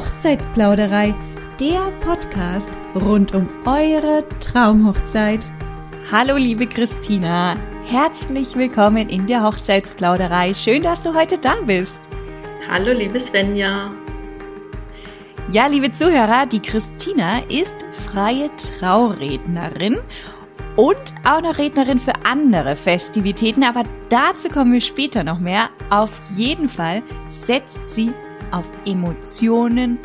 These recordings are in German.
Hochzeitsplauderei, der Podcast rund um eure Traumhochzeit. Hallo liebe Christina, herzlich willkommen in der Hochzeitsplauderei. Schön, dass du heute da bist. Hallo liebe Svenja. Ja, liebe Zuhörer, die Christina ist freie Traurednerin und auch noch Rednerin für andere Festivitäten, aber dazu kommen wir später noch mehr. Auf jeden Fall setzt sie auf Emotionen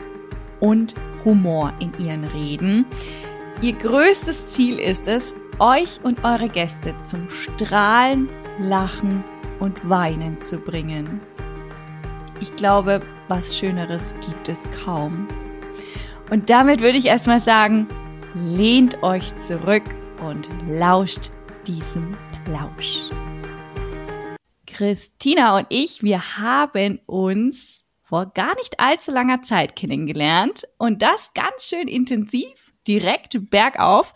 und Humor in ihren Reden. Ihr größtes Ziel ist es, euch und eure Gäste zum Strahlen, Lachen und Weinen zu bringen. Ich glaube, was Schöneres gibt es kaum. Und damit würde ich erstmal sagen, lehnt euch zurück und lauscht diesem Plausch. Christina und ich, wir haben uns vor gar nicht allzu langer Zeit kennengelernt und das ganz schön intensiv, direkt bergauf.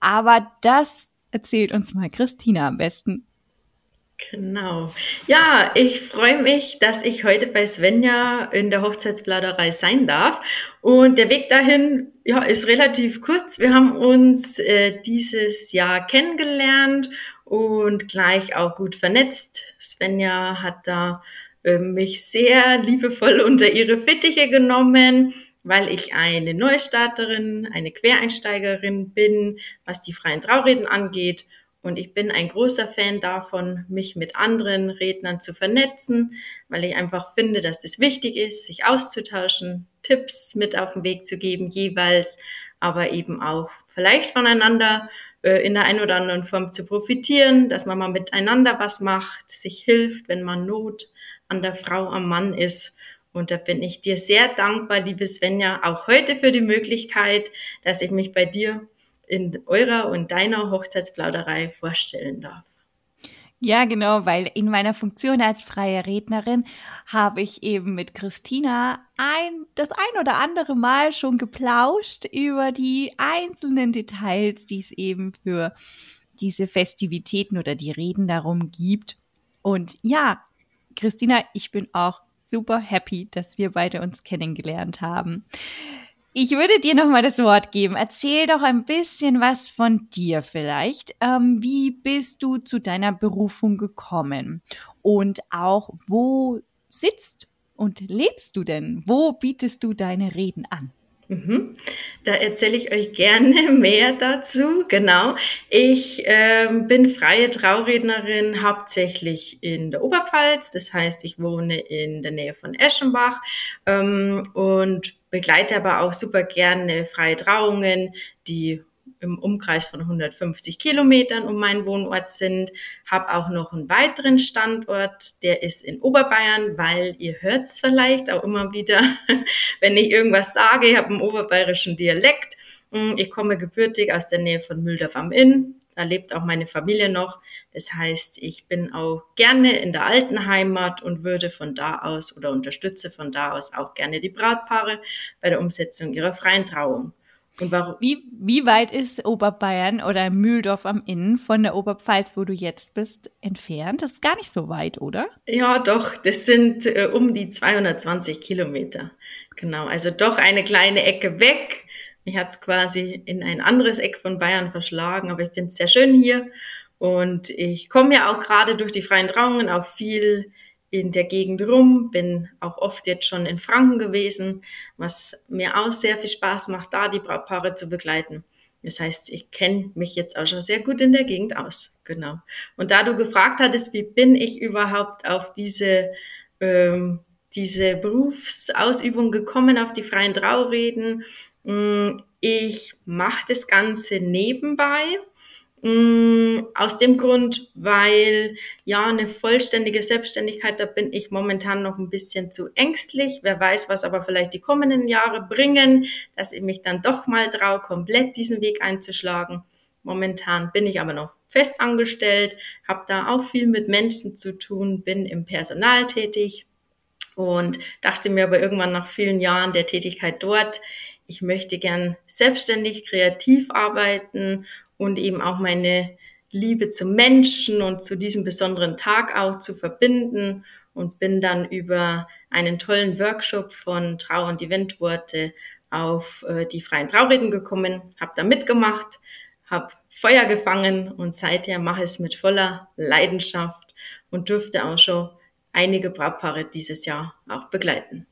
Aber das erzählt uns mal Christina am besten. Genau. Ja, ich freue mich, dass ich heute bei Svenja in der Hochzeitspladerei sein darf. Und der Weg dahin, ja, ist relativ kurz. Wir haben uns äh, dieses Jahr kennengelernt und gleich auch gut vernetzt. Svenja hat da mich sehr liebevoll unter ihre Fittiche genommen, weil ich eine Neustarterin, eine Quereinsteigerin bin, was die freien Traureden angeht. Und ich bin ein großer Fan davon, mich mit anderen Rednern zu vernetzen, weil ich einfach finde, dass das wichtig ist, sich auszutauschen, Tipps mit auf den Weg zu geben jeweils, aber eben auch vielleicht voneinander äh, in der einen oder anderen Form zu profitieren, dass man mal miteinander was macht, sich hilft, wenn man Not an der Frau, am Mann ist. Und da bin ich dir sehr dankbar, liebe Svenja, auch heute für die Möglichkeit, dass ich mich bei dir in eurer und deiner Hochzeitsplauderei vorstellen darf. Ja, genau, weil in meiner Funktion als freie Rednerin habe ich eben mit Christina ein, das ein oder andere Mal schon geplauscht über die einzelnen Details, die es eben für diese Festivitäten oder die Reden darum gibt. Und ja, Christina, ich bin auch super happy, dass wir beide uns kennengelernt haben. Ich würde dir noch mal das Wort geben. Erzähl doch ein bisschen was von dir vielleicht. Ähm, wie bist du zu deiner Berufung gekommen? Und auch, wo sitzt und lebst du denn? Wo bietest du deine Reden an? Mhm. Da erzähle ich euch gerne mehr dazu. Genau. Ich ähm, bin freie Traurednerin hauptsächlich in der Oberpfalz. Das heißt, ich wohne in der Nähe von Eschenbach ähm, und begleite aber auch super gerne freie Trauungen, die im Umkreis von 150 Kilometern um meinen Wohnort sind. Habe auch noch einen weiteren Standort, der ist in Oberbayern, weil ihr hört es vielleicht auch immer wieder, wenn ich irgendwas sage, ich habe einen oberbayerischen Dialekt. Hm, ich komme gebürtig aus der Nähe von Mühldorf am Inn. Da lebt auch meine Familie noch. Das heißt, ich bin auch gerne in der alten Heimat und würde von da aus oder unterstütze von da aus auch gerne die Brautpaare bei der Umsetzung ihrer freien Trauung. Und warum? Wie, wie weit ist Oberbayern oder Mühldorf am Inn von der Oberpfalz, wo du jetzt bist, entfernt? Das ist gar nicht so weit, oder? Ja, doch. Das sind äh, um die 220 Kilometer. Genau. Also doch eine kleine Ecke weg. Mich hat's quasi in ein anderes Eck von Bayern verschlagen, aber ich finde es sehr schön hier. Und ich komme ja auch gerade durch die freien Trauungen auf viel in der Gegend rum, bin auch oft jetzt schon in Franken gewesen, was mir auch sehr viel Spaß macht, da die Brautpaare zu begleiten. Das heißt, ich kenne mich jetzt auch schon sehr gut in der Gegend aus. Genau. Und da du gefragt hattest, wie bin ich überhaupt auf diese, ähm, diese Berufsausübung gekommen, auf die freien Traureden, mm, ich mache das Ganze nebenbei aus dem Grund, weil ja eine vollständige Selbstständigkeit, da bin ich momentan noch ein bisschen zu ängstlich. Wer weiß, was aber vielleicht die kommenden Jahre bringen, dass ich mich dann doch mal traue, komplett diesen Weg einzuschlagen. Momentan bin ich aber noch fest angestellt, habe da auch viel mit Menschen zu tun, bin im Personal tätig und dachte mir aber irgendwann nach vielen Jahren der Tätigkeit dort, ich möchte gern selbstständig kreativ arbeiten und eben auch meine Liebe zum Menschen und zu diesem besonderen Tag auch zu verbinden und bin dann über einen tollen Workshop von Trau- und Eventworte auf äh, die freien Traureden gekommen, habe da mitgemacht, habe Feuer gefangen und seither mache es mit voller Leidenschaft und durfte auch schon einige Brautpaare dieses Jahr auch begleiten.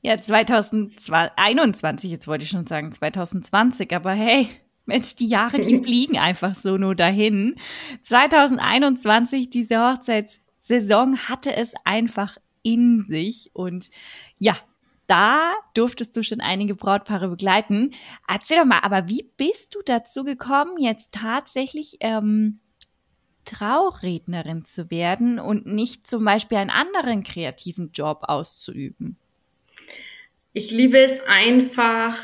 Ja, 2021, jetzt wollte ich schon sagen 2020, aber hey, Mensch, die Jahre, die fliegen einfach so nur dahin. 2021, diese Hochzeitssaison hatte es einfach in sich und ja, da durftest du schon einige Brautpaare begleiten. Erzähl doch mal, aber wie bist du dazu gekommen, jetzt tatsächlich ähm, Traurednerin zu werden und nicht zum Beispiel einen anderen kreativen Job auszuüben? Ich liebe es einfach,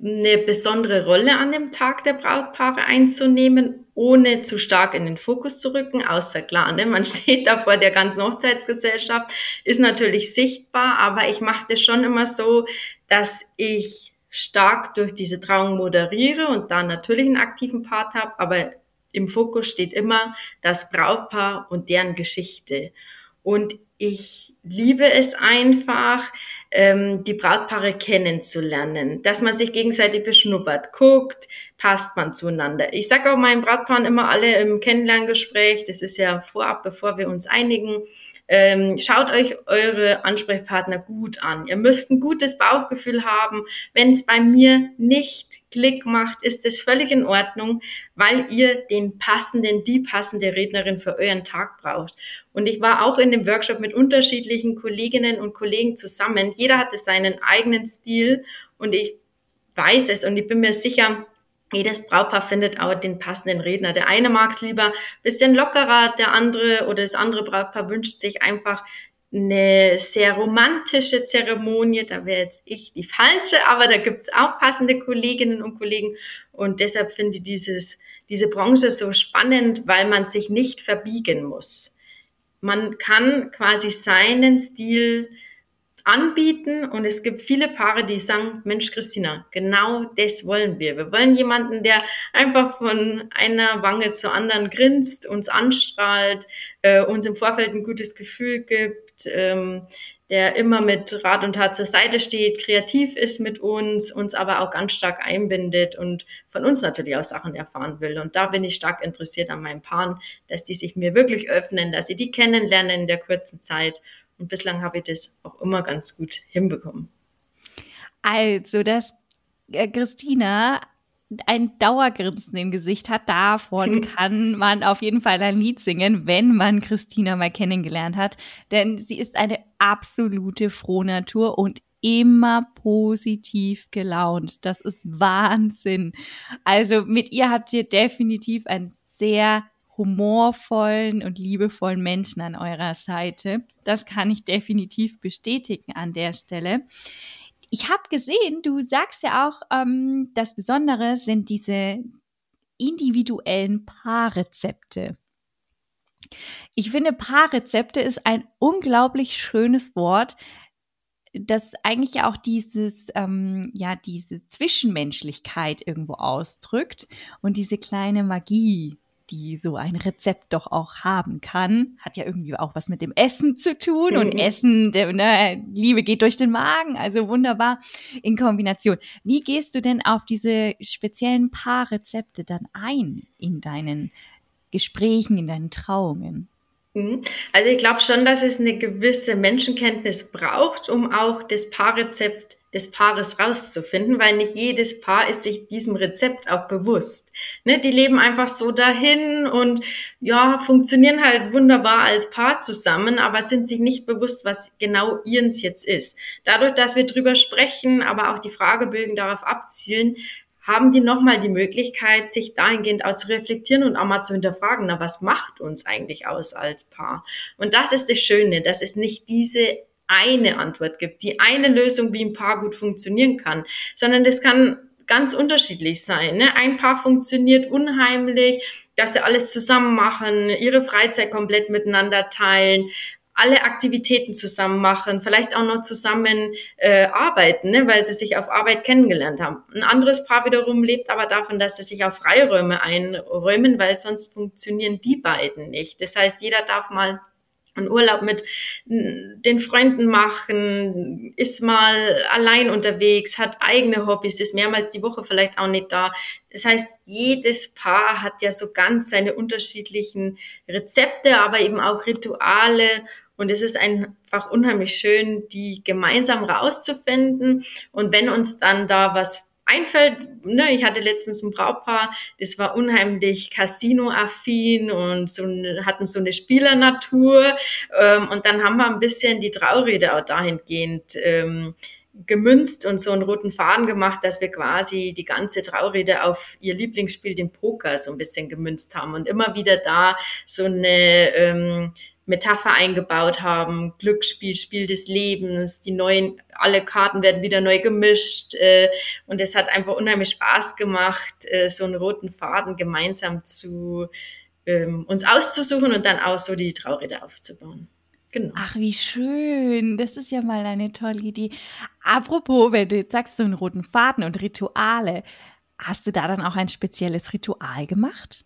eine besondere Rolle an dem Tag der Brautpaare einzunehmen, ohne zu stark in den Fokus zu rücken, außer klar, ne, man steht da vor der ganzen Hochzeitsgesellschaft, ist natürlich sichtbar, aber ich mache das schon immer so, dass ich stark durch diese Trauung moderiere und da natürlich einen aktiven Part habe, aber im Fokus steht immer das Brautpaar und deren Geschichte. Und ich liebe es einfach, ähm, die Brautpaare kennenzulernen, dass man sich gegenseitig beschnuppert, guckt, passt man zueinander. Ich sage auch meinen Brautpaaren immer alle im Kennenlerngespräch, das ist ja vorab, bevor wir uns einigen, ähm, schaut euch eure Ansprechpartner gut an. Ihr müsst ein gutes Bauchgefühl haben. Wenn es bei mir nicht Klick macht, ist es völlig in Ordnung, weil ihr den passenden, die passende Rednerin für euren Tag braucht. Und ich war auch in dem Workshop mit unterschiedlichen Kolleginnen und Kollegen zusammen. Jeder hatte seinen eigenen Stil und ich weiß es und ich bin mir sicher, jedes Brautpaar findet auch den passenden Redner. Der eine mag es lieber bisschen lockerer, der andere oder das andere Brautpaar wünscht sich einfach eine sehr romantische Zeremonie. Da wäre jetzt ich die falsche, aber da gibt's auch passende Kolleginnen und Kollegen. Und deshalb finde ich dieses, diese Branche so spannend, weil man sich nicht verbiegen muss. Man kann quasi seinen Stil anbieten und es gibt viele Paare, die sagen, Mensch, Christina, genau das wollen wir. Wir wollen jemanden, der einfach von einer Wange zur anderen grinst, uns anstrahlt, äh, uns im Vorfeld ein gutes Gefühl gibt, ähm, der immer mit Rat und Tat zur Seite steht, kreativ ist mit uns, uns aber auch ganz stark einbindet und von uns natürlich auch Sachen erfahren will. Und da bin ich stark interessiert an meinen Paaren, dass die sich mir wirklich öffnen, dass sie die kennenlernen in der kurzen Zeit und bislang habe ich das auch immer ganz gut hinbekommen. Also, dass äh, Christina ein Dauergrinsen im Gesicht hat, davon kann man auf jeden Fall ein Lied singen, wenn man Christina mal kennengelernt hat. Denn sie ist eine absolute Frohnatur und immer positiv gelaunt. Das ist Wahnsinn. Also mit ihr habt ihr definitiv ein sehr humorvollen und liebevollen Menschen an eurer Seite. Das kann ich definitiv bestätigen an der Stelle. Ich habe gesehen, du sagst ja auch, ähm, das Besondere sind diese individuellen Paarrezepte. Ich finde, Paarrezepte ist ein unglaublich schönes Wort, das eigentlich auch dieses, ähm, ja, diese Zwischenmenschlichkeit irgendwo ausdrückt und diese kleine Magie, die so ein Rezept doch auch haben kann. Hat ja irgendwie auch was mit dem Essen zu tun und mhm. Essen, der, ne, Liebe geht durch den Magen, also wunderbar in Kombination. Wie gehst du denn auf diese speziellen Paarrezepte dann ein in deinen Gesprächen, in deinen Trauungen? Mhm. Also ich glaube schon, dass es eine gewisse Menschenkenntnis braucht, um auch das Paarrezept des Paares rauszufinden, weil nicht jedes Paar ist sich diesem Rezept auch bewusst. Ne, die leben einfach so dahin und ja, funktionieren halt wunderbar als Paar zusammen, aber sind sich nicht bewusst, was genau ihrens jetzt ist. Dadurch, dass wir drüber sprechen, aber auch die Fragebögen darauf abzielen, haben die nochmal die Möglichkeit, sich dahingehend auch zu reflektieren und auch mal zu hinterfragen, na, was macht uns eigentlich aus als Paar? Und das ist das Schöne, dass es nicht diese eine Antwort gibt, die eine Lösung, wie ein Paar gut funktionieren kann, sondern das kann ganz unterschiedlich sein. Ne? Ein Paar funktioniert unheimlich, dass sie alles zusammen machen, ihre Freizeit komplett miteinander teilen, alle Aktivitäten zusammen machen, vielleicht auch noch zusammen äh, arbeiten, ne, weil sie sich auf Arbeit kennengelernt haben. Ein anderes Paar wiederum lebt aber davon, dass sie sich auf Freiräume einräumen, weil sonst funktionieren die beiden nicht. Das heißt, jeder darf mal einen Urlaub mit den Freunden machen, ist mal allein unterwegs, hat eigene Hobbys, ist mehrmals die Woche vielleicht auch nicht da. Das heißt, jedes Paar hat ja so ganz seine unterschiedlichen Rezepte, aber eben auch Rituale. Und es ist einfach unheimlich schön, die gemeinsam rauszufinden. Und wenn uns dann da was einfällt, ne, ich hatte letztens ein Brautpaar, das war unheimlich Casino-affin und so, hatten so eine Spielernatur. Ähm, und dann haben wir ein bisschen die Traurede auch dahingehend ähm, gemünzt und so einen roten Faden gemacht, dass wir quasi die ganze Traurede auf ihr Lieblingsspiel, den Poker, so ein bisschen gemünzt haben und immer wieder da so eine ähm, Metapher eingebaut haben, Glücksspiel, Spiel des Lebens, die neuen, alle Karten werden wieder neu gemischt äh, und es hat einfach unheimlich Spaß gemacht, äh, so einen roten Faden gemeinsam zu ähm, uns auszusuchen und dann auch so die Traurede aufzubauen. Genau. Ach, wie schön. Das ist ja mal eine tolle Idee. Apropos, wenn du jetzt sagst, so einen roten Faden und Rituale, hast du da dann auch ein spezielles Ritual gemacht?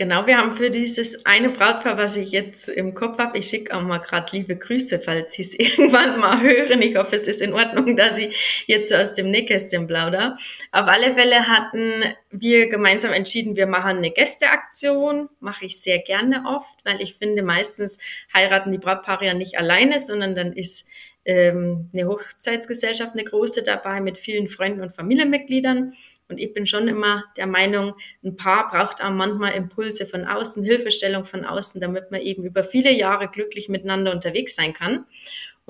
Genau, wir haben für dieses eine Brautpaar, was ich jetzt im Kopf habe, ich schicke auch mal gerade liebe Grüße, falls Sie es irgendwann mal hören. Ich hoffe, es ist in Ordnung, dass ich jetzt aus dem Nähkästchen plauder. Auf alle Fälle hatten wir gemeinsam entschieden, wir machen eine Gästeaktion. Mache ich sehr gerne oft, weil ich finde, meistens heiraten die Brautpaare ja nicht alleine, sondern dann ist ähm, eine Hochzeitsgesellschaft, eine große dabei mit vielen Freunden und Familienmitgliedern. Und ich bin schon immer der Meinung, ein Paar braucht auch manchmal Impulse von außen, Hilfestellung von außen, damit man eben über viele Jahre glücklich miteinander unterwegs sein kann.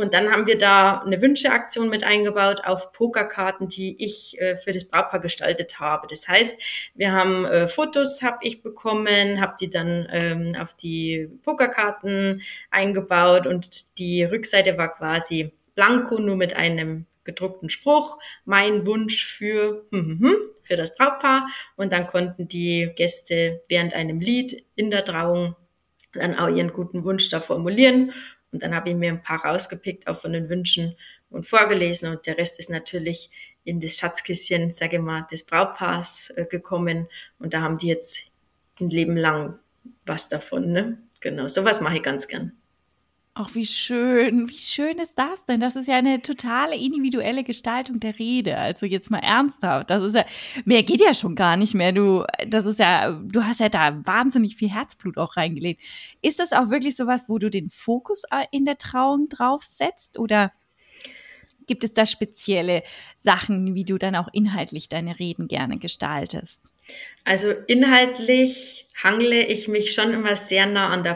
Und dann haben wir da eine Wünscheaktion mit eingebaut auf Pokerkarten, die ich äh, für das Brautpaar gestaltet habe. Das heißt, wir haben äh, Fotos, habe ich bekommen, habe die dann ähm, auf die Pokerkarten eingebaut und die Rückseite war quasi blanko, nur mit einem gedruckten Spruch, mein Wunsch für, hm, hm, hm, für das Brautpaar. Und dann konnten die Gäste während einem Lied in der Trauung dann auch ihren guten Wunsch da formulieren. Und dann habe ich mir ein paar rausgepickt, auch von den Wünschen und vorgelesen. Und der Rest ist natürlich in das Schatzkisschen, sage ich mal, des Brautpaars äh, gekommen. Und da haben die jetzt ein Leben lang was davon. Ne? Genau, sowas mache ich ganz gern. Ach, wie schön. Wie schön ist das denn? Das ist ja eine totale individuelle Gestaltung der Rede. Also jetzt mal ernsthaft. Das ist ja, mehr geht ja schon gar nicht mehr. Du, das ist ja, du hast ja da wahnsinnig viel Herzblut auch reingelegt. Ist das auch wirklich sowas, wo du den Fokus äh, in der Trauung draufsetzt oder gibt es da spezielle Sachen, wie du dann auch inhaltlich deine Reden gerne gestaltest? Also inhaltlich hangle ich mich schon immer sehr nah an der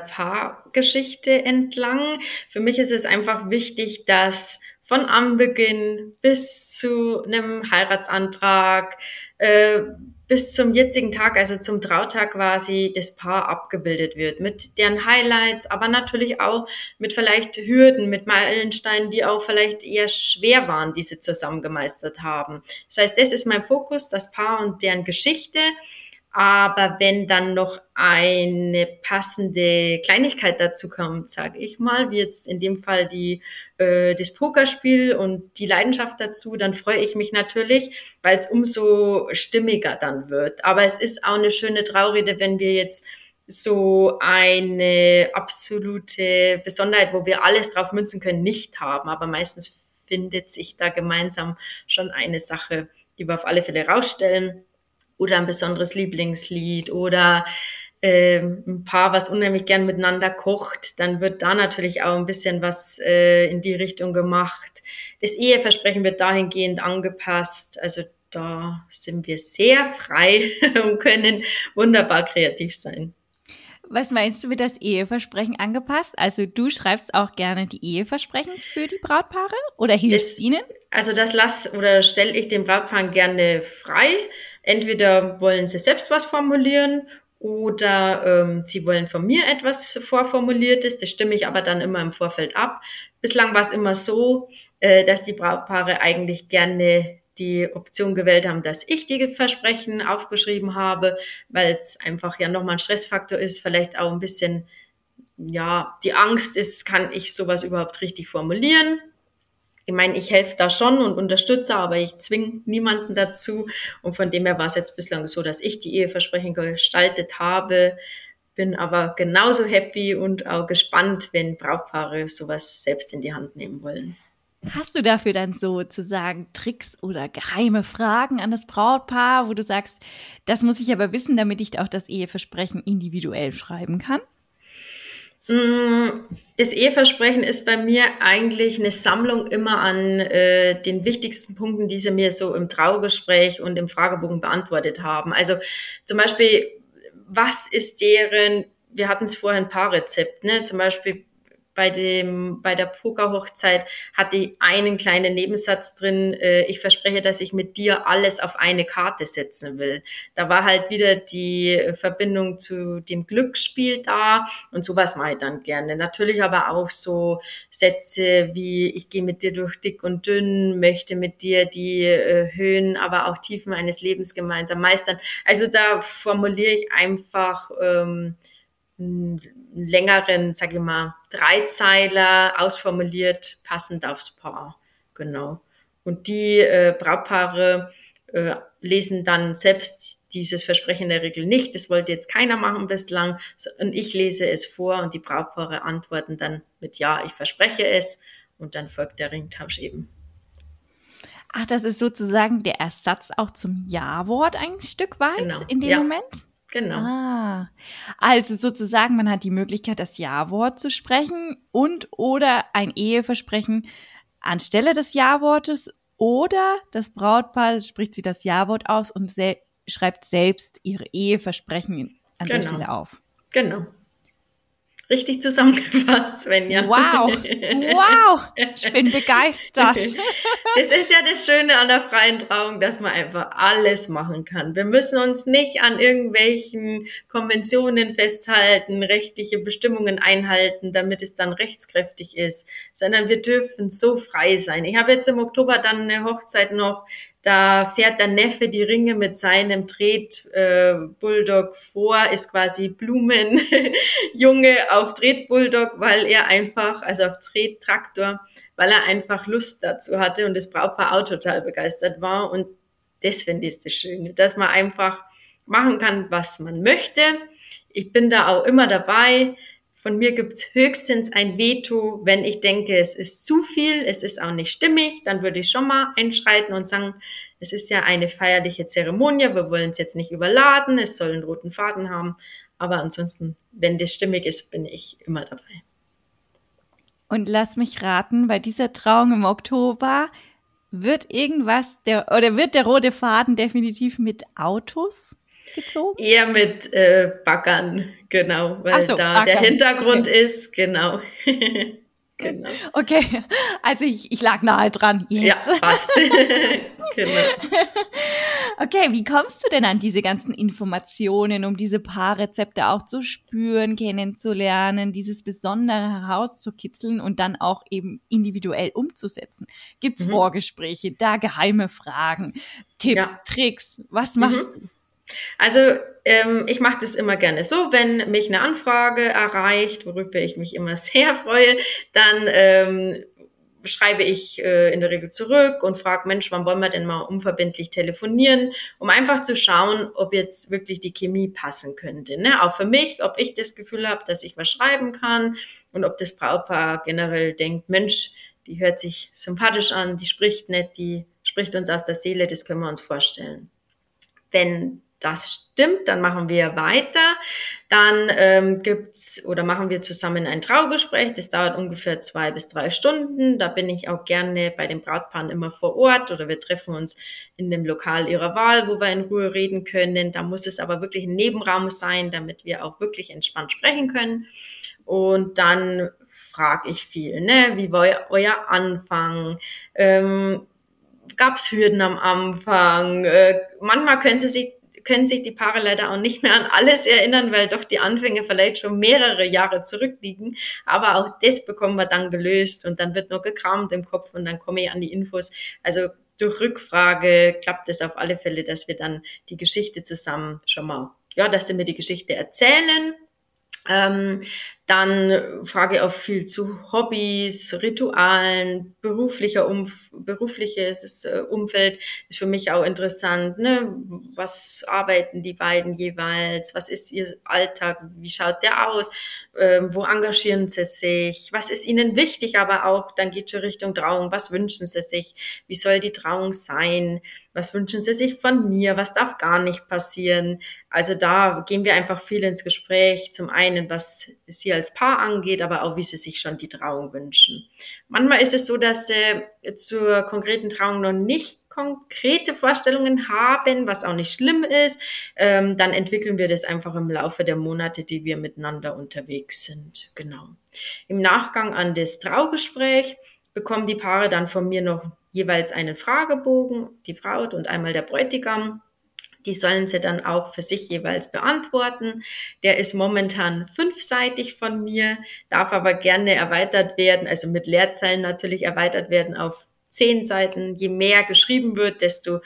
Paargeschichte entlang. Für mich ist es einfach wichtig, dass von Anbeginn bis zu einem Heiratsantrag, äh, bis zum jetzigen Tag, also zum Trautag quasi, das Paar abgebildet wird mit deren Highlights, aber natürlich auch mit vielleicht Hürden, mit Meilensteinen, die auch vielleicht eher schwer waren, die sie zusammen gemeistert haben. Das heißt, das ist mein Fokus, das Paar und deren Geschichte. Aber wenn dann noch eine passende Kleinigkeit dazu kommt, sage ich mal, wie jetzt in dem Fall die, äh, das Pokerspiel und die Leidenschaft dazu, dann freue ich mich natürlich, weil es umso stimmiger dann wird. Aber es ist auch eine schöne Traurede, wenn wir jetzt so eine absolute Besonderheit, wo wir alles drauf münzen können, nicht haben. Aber meistens findet sich da gemeinsam schon eine Sache, die wir auf alle Fälle rausstellen oder ein besonderes Lieblingslied oder äh, ein Paar, was unheimlich gern miteinander kocht, dann wird da natürlich auch ein bisschen was äh, in die Richtung gemacht. Das Eheversprechen wird dahingehend angepasst. Also da sind wir sehr frei und können wunderbar kreativ sein. Was meinst du mit das Eheversprechen angepasst? Also du schreibst auch gerne die Eheversprechen für die Brautpaare oder hilfst das, ihnen? Also das lass oder stelle ich den Brautpaaren gerne frei. Entweder wollen sie selbst was formulieren oder ähm, sie wollen von mir etwas vorformuliertes. Das stimme ich aber dann immer im Vorfeld ab. Bislang war es immer so, äh, dass die Brautpaare eigentlich gerne die Option gewählt haben, dass ich die Versprechen aufgeschrieben habe, weil es einfach ja nochmal ein Stressfaktor ist, vielleicht auch ein bisschen, ja, die Angst ist, kann ich sowas überhaupt richtig formulieren? Ich meine, ich helfe da schon und unterstütze, aber ich zwinge niemanden dazu. Und von dem her war es jetzt bislang so, dass ich die Eheversprechen gestaltet habe. bin aber genauso happy und auch gespannt, wenn Brautpaare sowas selbst in die Hand nehmen wollen. Hast du dafür dann sozusagen Tricks oder geheime Fragen an das Brautpaar, wo du sagst, das muss ich aber wissen, damit ich auch das Eheversprechen individuell schreiben kann? Mm, das Eheversprechen ist bei mir eigentlich eine Sammlung immer an äh, den wichtigsten Punkten, die sie mir so im Traugespräch und im Fragebogen beantwortet haben. Also zum Beispiel, was ist deren, wir hatten es vorhin ein paar Rezept, ne? zum Beispiel bei dem, bei der Pokerhochzeit hatte ich einen kleinen Nebensatz drin, äh, ich verspreche, dass ich mit dir alles auf eine Karte setzen will. Da war halt wieder die Verbindung zu dem Glücksspiel da und sowas mache ich dann gerne. Natürlich aber auch so Sätze wie, ich gehe mit dir durch dick und dünn, möchte mit dir die äh, Höhen, aber auch Tiefen eines Lebens gemeinsam meistern. Also da formuliere ich einfach, ähm, längeren, sage ich mal, Dreizeiler ausformuliert, passend aufs Paar. Genau. Und die äh, Brautpaare äh, lesen dann selbst dieses Versprechen der Regel nicht. Das wollte jetzt keiner machen bislang. Und ich lese es vor und die Brautpaare antworten dann mit Ja, ich verspreche es. Und dann folgt der Ringtausch eben. Ach, das ist sozusagen der Ersatz auch zum Ja-Wort ein Stück weit genau. in dem ja. Moment? Genau. Ah, also sozusagen, man hat die Möglichkeit, das Ja-Wort zu sprechen und oder ein Eheversprechen anstelle des Ja-Wortes oder das Brautpaar spricht sie das Ja-Wort aus und sel schreibt selbst ihre Eheversprechen an genau. der Stelle auf. Genau. Richtig zusammengefasst, Svenja. Wow, wow, ich bin begeistert. Das ist ja das Schöne an der freien Trauung, dass man einfach alles machen kann. Wir müssen uns nicht an irgendwelchen Konventionen festhalten, rechtliche Bestimmungen einhalten, damit es dann rechtskräftig ist, sondern wir dürfen so frei sein. Ich habe jetzt im Oktober dann eine Hochzeit noch da fährt der Neffe die Ringe mit seinem Tretbulldog äh, vor, ist quasi Blumenjunge auf Tretbulldog, weil er einfach, also auf Trettraktor, weil er einfach Lust dazu hatte und das Brautpaar auch total begeistert war. Und das finde ich das Schöne, dass man einfach machen kann, was man möchte. Ich bin da auch immer dabei. Von mir gibt es höchstens ein Veto, wenn ich denke, es ist zu viel, es ist auch nicht stimmig, dann würde ich schon mal einschreiten und sagen, es ist ja eine feierliche Zeremonie, wir wollen es jetzt nicht überladen, es soll einen roten Faden haben, aber ansonsten, wenn das stimmig ist, bin ich immer dabei. Und lass mich raten, bei dieser Trauung im Oktober wird irgendwas, der, oder wird der rote Faden definitiv mit Autos gezogen? Eher mit äh, Baggern, genau, weil so, da Baggern. der Hintergrund okay. ist, genau. genau. Okay, also ich, ich lag nahe dran. Yes. Ja, passt. genau. Okay, wie kommst du denn an diese ganzen Informationen, um diese Paarrezepte auch zu spüren, kennenzulernen, dieses Besondere herauszukitzeln und dann auch eben individuell umzusetzen? Gibt's mhm. Vorgespräche, da geheime Fragen, Tipps, ja. Tricks? Was machst mhm. du? Also ähm, ich mache das immer gerne so, wenn mich eine Anfrage erreicht, worüber ich mich immer sehr freue, dann ähm, schreibe ich äh, in der Regel zurück und frage, Mensch, wann wollen wir denn mal unverbindlich telefonieren, um einfach zu schauen, ob jetzt wirklich die Chemie passen könnte. Ne? Auch für mich, ob ich das Gefühl habe, dass ich was schreiben kann und ob das Brautpaar generell denkt, Mensch, die hört sich sympathisch an, die spricht nett, die spricht uns aus der Seele, das können wir uns vorstellen. Wenn das stimmt, dann machen wir weiter. Dann ähm, gibt's oder machen wir zusammen ein Traugespräch. Das dauert ungefähr zwei bis drei Stunden. Da bin ich auch gerne bei den Brautpaaren immer vor Ort oder wir treffen uns in dem Lokal ihrer Wahl, wo wir in Ruhe reden können. Da muss es aber wirklich ein Nebenraum sein, damit wir auch wirklich entspannt sprechen können. Und dann frage ich viel, ne? Wie war euer Anfang? Ähm, Gab es Hürden am Anfang? Äh, manchmal können sie sich können sich die Paare leider auch nicht mehr an alles erinnern, weil doch die Anfänge vielleicht schon mehrere Jahre zurückliegen. Aber auch das bekommen wir dann gelöst und dann wird nur gekramt im Kopf und dann komme ich an die Infos. Also durch Rückfrage klappt es auf alle Fälle, dass wir dann die Geschichte zusammen schon mal, ja, dass sie mir die Geschichte erzählen. Ähm, Dann frage auch viel zu Hobbys, Ritualen, beruflicher Umf berufliches äh, Umfeld ist für mich auch interessant. Ne? Was arbeiten die beiden jeweils? Was ist ihr Alltag? Wie schaut der aus? Ähm, wo engagieren sie sich? Was ist ihnen wichtig? Aber auch, dann geht schon Richtung Trauung. Was wünschen sie sich? Wie soll die Trauung sein? Was wünschen Sie sich von mir? Was darf gar nicht passieren? Also da gehen wir einfach viel ins Gespräch. Zum einen, was Sie als Paar angeht, aber auch, wie Sie sich schon die Trauung wünschen. Manchmal ist es so, dass Sie zur konkreten Trauung noch nicht konkrete Vorstellungen haben, was auch nicht schlimm ist, ähm, dann entwickeln wir das einfach im Laufe der Monate, die wir miteinander unterwegs sind. Genau. Im Nachgang an das Traugespräch bekommen die Paare dann von mir noch jeweils einen Fragebogen, die Braut und einmal der Bräutigam. Die sollen sie dann auch für sich jeweils beantworten. Der ist momentan fünfseitig von mir, darf aber gerne erweitert werden, also mit Leerzeilen natürlich erweitert werden auf zehn Seiten. Je mehr geschrieben wird, desto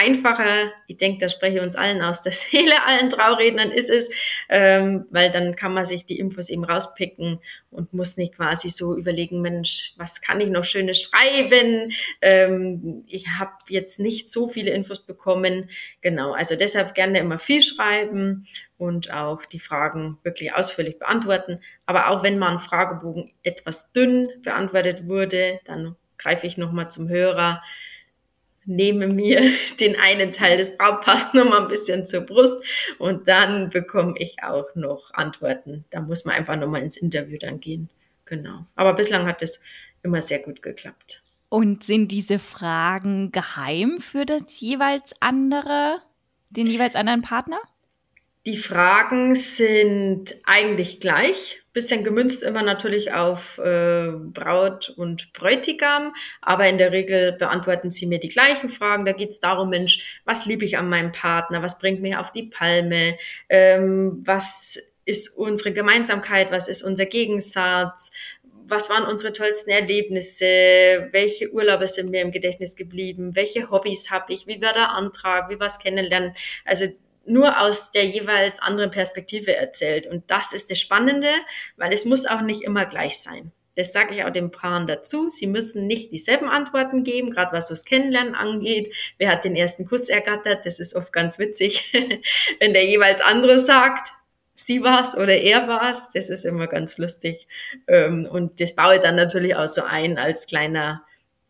einfacher, ich denke, da spreche ich uns allen aus der Seele, allen Traurednern ist es, ähm, weil dann kann man sich die Infos eben rauspicken und muss nicht quasi so überlegen, Mensch, was kann ich noch Schönes schreiben? Ähm, ich habe jetzt nicht so viele Infos bekommen. Genau, also deshalb gerne immer viel schreiben und auch die Fragen wirklich ausführlich beantworten. Aber auch wenn mal ein Fragebogen etwas dünn beantwortet wurde, dann greife ich nochmal zum Hörer nehme mir den einen Teil des Brautpaars noch mal ein bisschen zur Brust und dann bekomme ich auch noch Antworten. Da muss man einfach noch mal ins Interview dann gehen. Genau. Aber bislang hat es immer sehr gut geklappt. Und sind diese Fragen geheim für das jeweils andere, den jeweils anderen Partner? Die Fragen sind eigentlich gleich bisschen gemünzt immer natürlich auf äh, Braut und Bräutigam, aber in der Regel beantworten sie mir die gleichen Fragen. Da geht es darum, Mensch, was liebe ich an meinem Partner, was bringt mich auf die Palme, ähm, was ist unsere Gemeinsamkeit, was ist unser Gegensatz, was waren unsere tollsten Erlebnisse, welche Urlaube sind mir im Gedächtnis geblieben, welche Hobbys habe ich, wie war der Antrag, wie war es kennenlernen. Also nur aus der jeweils anderen Perspektive erzählt. Und das ist das Spannende, weil es muss auch nicht immer gleich sein. Das sage ich auch den Paaren dazu. Sie müssen nicht dieselben Antworten geben, gerade was das Kennenlernen angeht. Wer hat den ersten Kuss ergattert? Das ist oft ganz witzig, wenn der jeweils andere sagt, sie war's oder er war's. Das ist immer ganz lustig. Ähm, und das baue ich dann natürlich auch so ein als kleiner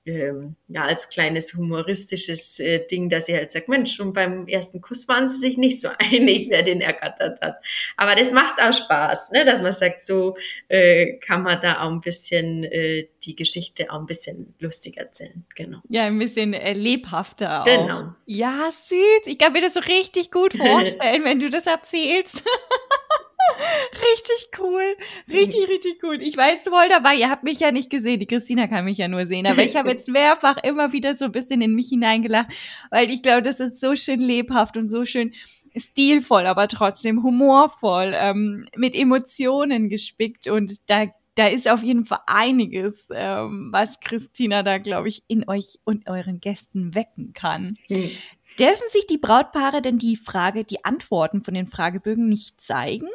ähm, ja, als kleines humoristisches äh, Ding, dass sie halt sagt, Mensch, schon beim ersten Kuss waren sie sich nicht so einig, wer den ergattert hat. Aber das macht auch Spaß, ne? dass man sagt, so äh, kann man da auch ein bisschen äh, die Geschichte auch ein bisschen lustig erzählen. Genau. Ja, ein bisschen äh, lebhafter auch. Genau. Ja, süß. Ich kann mir das so richtig gut vorstellen, wenn du das erzählst. Richtig cool. Richtig, richtig gut. Ich war jetzt voll dabei. Ihr habt mich ja nicht gesehen. Die Christina kann mich ja nur sehen. Aber ich habe jetzt mehrfach immer wieder so ein bisschen in mich hineingelacht, weil ich glaube, das ist so schön lebhaft und so schön stilvoll, aber trotzdem humorvoll, ähm, mit Emotionen gespickt. Und da, da ist auf jeden Fall einiges, ähm, was Christina da, glaube ich, in euch und euren Gästen wecken kann. Mhm. Dürfen sich die Brautpaare denn die Frage, die Antworten von den Fragebögen nicht zeigen?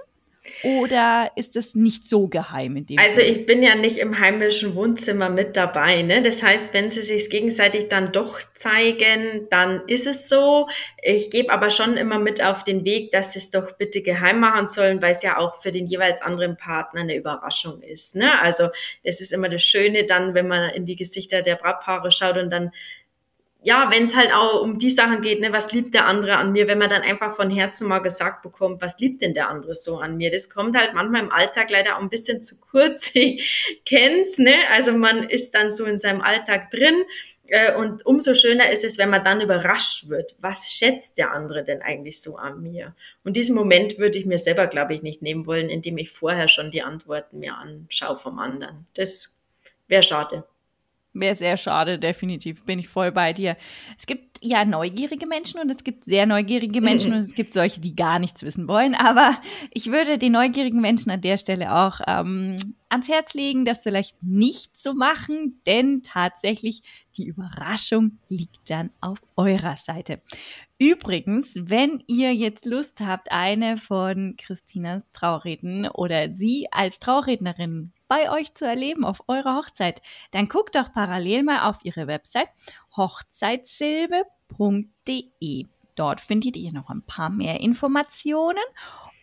Oder ist es nicht so geheim in dem Also ich bin ja nicht im heimischen Wohnzimmer mit dabei. Ne? Das heißt, wenn sie sich gegenseitig dann doch zeigen, dann ist es so. Ich gebe aber schon immer mit auf den Weg, dass sie es doch bitte geheim machen sollen, weil es ja auch für den jeweils anderen Partner eine Überraschung ist. Ne? Also es ist immer das Schöne dann, wenn man in die Gesichter der Brautpaare schaut und dann ja, wenn es halt auch um die Sachen geht, ne, was liebt der andere an mir, wenn man dann einfach von Herzen mal gesagt bekommt, was liebt denn der andere so an mir? Das kommt halt manchmal im Alltag leider auch ein bisschen zu kurz. Ich kenn's, ne? Also man ist dann so in seinem Alltag drin. Äh, und umso schöner ist es, wenn man dann überrascht wird. Was schätzt der andere denn eigentlich so an mir? Und diesen Moment würde ich mir selber, glaube ich, nicht nehmen wollen, indem ich vorher schon die Antworten mir anschaue vom anderen. Das wäre schade. Wäre sehr schade, definitiv. Bin ich voll bei dir. Es gibt ja neugierige Menschen und es gibt sehr neugierige Menschen mhm. und es gibt solche, die gar nichts wissen wollen. Aber ich würde den neugierigen Menschen an der Stelle auch ähm, ans Herz legen, das vielleicht nicht zu machen, denn tatsächlich die Überraschung liegt dann auf eurer Seite. Übrigens, wenn ihr jetzt Lust habt, eine von Christinas Traurednen oder sie als Traurednerin bei euch zu erleben auf eurer Hochzeit, dann guckt doch parallel mal auf ihre Website hochzeitsilbe.de. Dort findet ihr noch ein paar mehr Informationen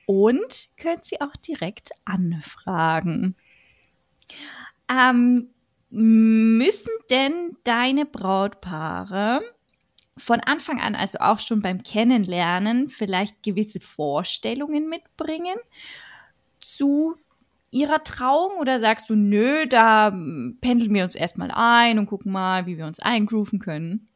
und könnt sie auch direkt anfragen. Ähm, müssen denn deine Brautpaare von Anfang an, also auch schon beim Kennenlernen, vielleicht gewisse Vorstellungen mitbringen zu ihrer Trauung oder sagst du, nö, da pendeln wir uns erstmal ein und gucken mal, wie wir uns eingrooven können?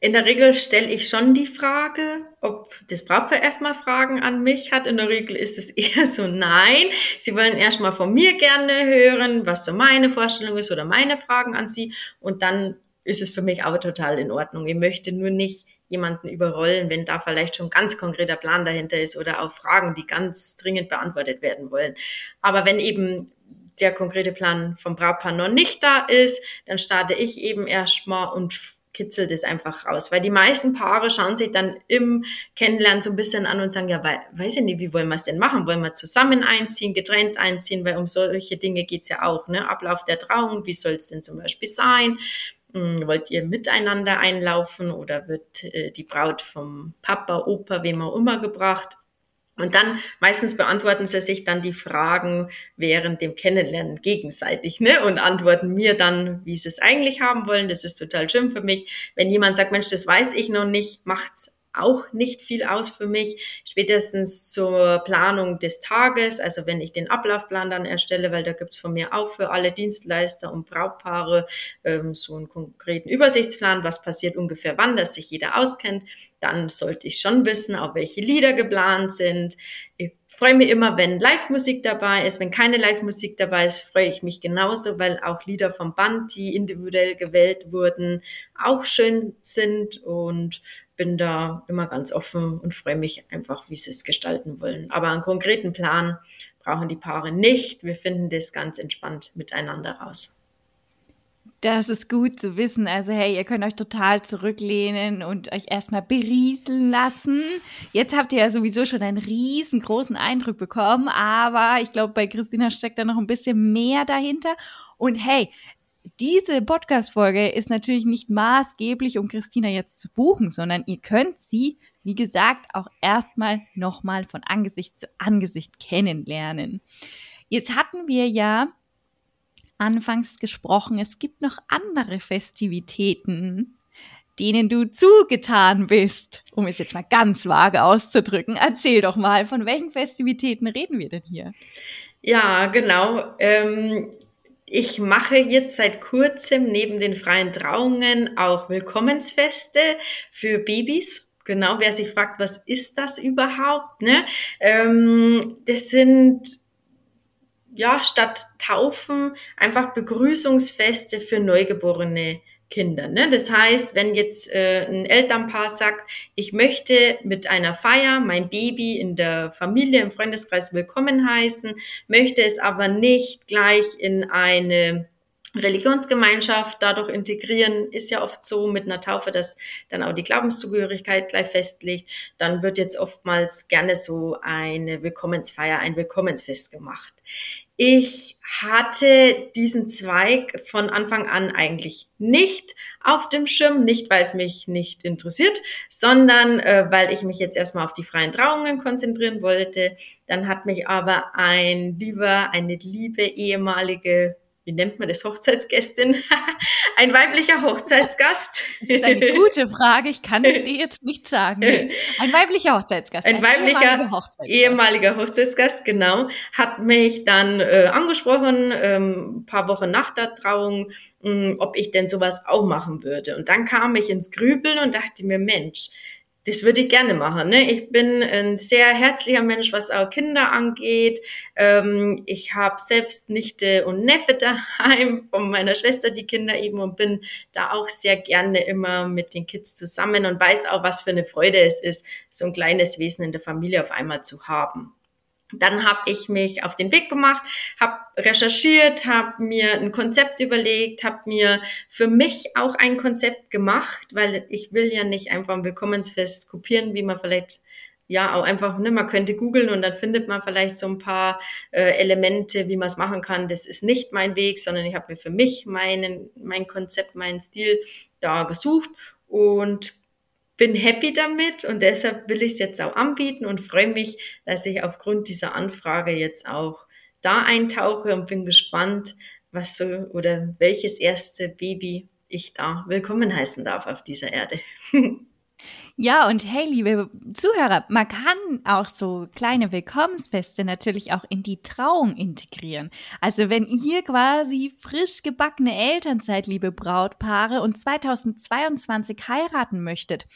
In der Regel stelle ich schon die Frage, ob das Brautpaar erstmal Fragen an mich hat. In der Regel ist es eher so, nein. Sie wollen erstmal von mir gerne hören, was so meine Vorstellung ist oder meine Fragen an sie. Und dann ist es für mich auch total in Ordnung. Ich möchte nur nicht jemanden überrollen, wenn da vielleicht schon ganz konkreter Plan dahinter ist oder auch Fragen, die ganz dringend beantwortet werden wollen. Aber wenn eben der konkrete Plan vom Brautpaar noch nicht da ist, dann starte ich eben erstmal und kitzelt es einfach raus. Weil die meisten Paare schauen sich dann im Kennenlernen so ein bisschen an und sagen, ja, weiß ich nicht, wie wollen wir es denn machen? Wollen wir zusammen einziehen, getrennt einziehen? Weil um solche Dinge geht's ja auch. Ne? Ablauf der Trauung, wie soll es denn zum Beispiel sein? Hm, wollt ihr miteinander einlaufen oder wird äh, die Braut vom Papa, Opa, wem auch immer gebracht? Und dann meistens beantworten sie sich dann die Fragen während dem Kennenlernen gegenseitig ne? und antworten mir dann, wie sie es eigentlich haben wollen. Das ist total schön für mich. Wenn jemand sagt, Mensch, das weiß ich noch nicht, macht's auch nicht viel aus für mich. Spätestens zur Planung des Tages, also wenn ich den Ablaufplan dann erstelle, weil da gibt's von mir auch für alle Dienstleister und Brautpaare ähm, so einen konkreten Übersichtsplan, was passiert ungefähr wann, dass sich jeder auskennt. Dann sollte ich schon wissen, auch welche Lieder geplant sind. Ich freue mich immer, wenn Live-Musik dabei ist. Wenn keine Live-Musik dabei ist, freue ich mich genauso, weil auch Lieder vom Band, die individuell gewählt wurden, auch schön sind und bin da immer ganz offen und freue mich einfach, wie sie es gestalten wollen. Aber einen konkreten Plan brauchen die Paare nicht. Wir finden das ganz entspannt miteinander raus. Das ist gut zu wissen. Also hey, ihr könnt euch total zurücklehnen und euch erstmal berieseln lassen. Jetzt habt ihr ja sowieso schon einen riesengroßen Eindruck bekommen, aber ich glaube, bei Christina steckt da noch ein bisschen mehr dahinter. Und hey, diese Podcast-Folge ist natürlich nicht maßgeblich, um Christina jetzt zu buchen, sondern ihr könnt sie, wie gesagt, auch erstmal nochmal von Angesicht zu Angesicht kennenlernen. Jetzt hatten wir ja anfangs gesprochen, es gibt noch andere Festivitäten, denen du zugetan bist, um es jetzt mal ganz vage auszudrücken. Erzähl doch mal, von welchen Festivitäten reden wir denn hier? Ja, genau. Ähm, ich mache jetzt seit kurzem neben den freien Trauungen auch Willkommensfeste für Babys. Genau, wer sich fragt, was ist das überhaupt? Ne? Ähm, das sind ja statt Taufen einfach Begrüßungsfeste für Neugeborene Kinder. Ne? Das heißt, wenn jetzt äh, ein Elternpaar sagt, ich möchte mit einer Feier mein Baby in der Familie, im Freundeskreis willkommen heißen, möchte es aber nicht gleich in eine Religionsgemeinschaft dadurch integrieren, ist ja oft so mit einer Taufe, dass dann auch die Glaubenszugehörigkeit gleich festlegt. Dann wird jetzt oftmals gerne so eine Willkommensfeier, ein Willkommensfest gemacht. Ich hatte diesen Zweig von Anfang an eigentlich nicht auf dem Schirm, nicht weil es mich nicht interessiert, sondern äh, weil ich mich jetzt erstmal auf die freien Trauungen konzentrieren wollte. Dann hat mich aber ein lieber, eine liebe ehemalige wie nennt man das, Hochzeitsgästin? Ein weiblicher Hochzeitsgast. Das ist eine gute Frage, ich kann es dir jetzt nicht sagen. Nee. Ein weiblicher Hochzeitsgast. Ein, ein weiblicher ehemaliger Hochzeitsgast. ehemaliger Hochzeitsgast, genau, hat mich dann äh, angesprochen, ähm, ein paar Wochen nach der Trauung, mh, hm, ob ich denn sowas auch machen würde. Und dann kam ich ins Grübeln und dachte mir, Mensch, das würde ich gerne machen. Ne? Ich bin ein sehr herzlicher Mensch, was auch Kinder angeht. Ähm, ich habe selbst Nichte und Neffe daheim von meiner Schwester die Kinder eben und bin da auch sehr gerne immer mit den Kids zusammen und weiß auch, was für eine Freude es ist, so ein kleines Wesen in der Familie auf einmal zu haben. Dann habe ich mich auf den Weg gemacht, habe recherchiert, habe mir ein Konzept überlegt, habe mir für mich auch ein Konzept gemacht, weil ich will ja nicht einfach ein Willkommensfest kopieren, wie man vielleicht ja auch einfach, ne, man könnte googeln und dann findet man vielleicht so ein paar äh, Elemente, wie man es machen kann. Das ist nicht mein Weg, sondern ich habe mir für mich meinen, mein Konzept, meinen Stil da gesucht und bin happy damit und deshalb will ich es jetzt auch anbieten und freue mich, dass ich aufgrund dieser Anfrage jetzt auch da eintauche und bin gespannt, was so oder welches erste Baby ich da willkommen heißen darf auf dieser Erde. Ja, und hey, liebe Zuhörer, man kann auch so kleine Willkommensfeste natürlich auch in die Trauung integrieren. Also wenn ihr quasi frisch gebackene Eltern seid, liebe Brautpaare, und 2022 heiraten möchtet,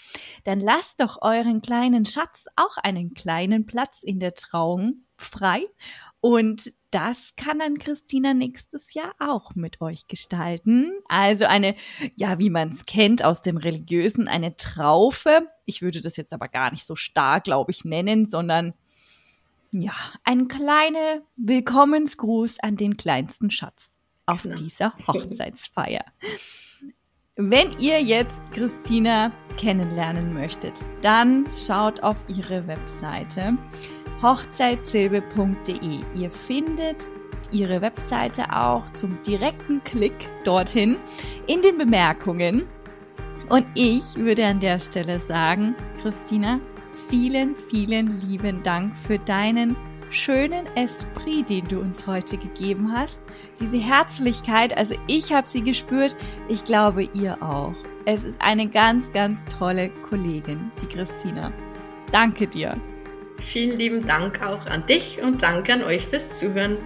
dann lasst doch euren kleinen Schatz auch einen kleinen Platz in der Trauung frei und das kann dann Christina nächstes Jahr auch mit euch gestalten. Also eine, ja, wie man es kennt aus dem Religiösen, eine Traufe. Ich würde das jetzt aber gar nicht so stark, glaube ich, nennen, sondern ja, ein kleiner Willkommensgruß an den kleinsten Schatz auf genau. dieser Hochzeitsfeier. Wenn ihr jetzt Christina kennenlernen möchtet, dann schaut auf ihre Webseite hochzeitsilbe.de. Ihr findet ihre Webseite auch zum direkten Klick dorthin in den Bemerkungen. Und ich würde an der Stelle sagen, Christina, vielen, vielen lieben Dank für deinen schönen Esprit, den du uns heute gegeben hast. Diese Herzlichkeit, also ich habe sie gespürt, ich glaube ihr auch. Es ist eine ganz, ganz tolle Kollegin, die Christina. Danke dir. Vielen lieben Dank auch an dich und danke an euch fürs Zuhören.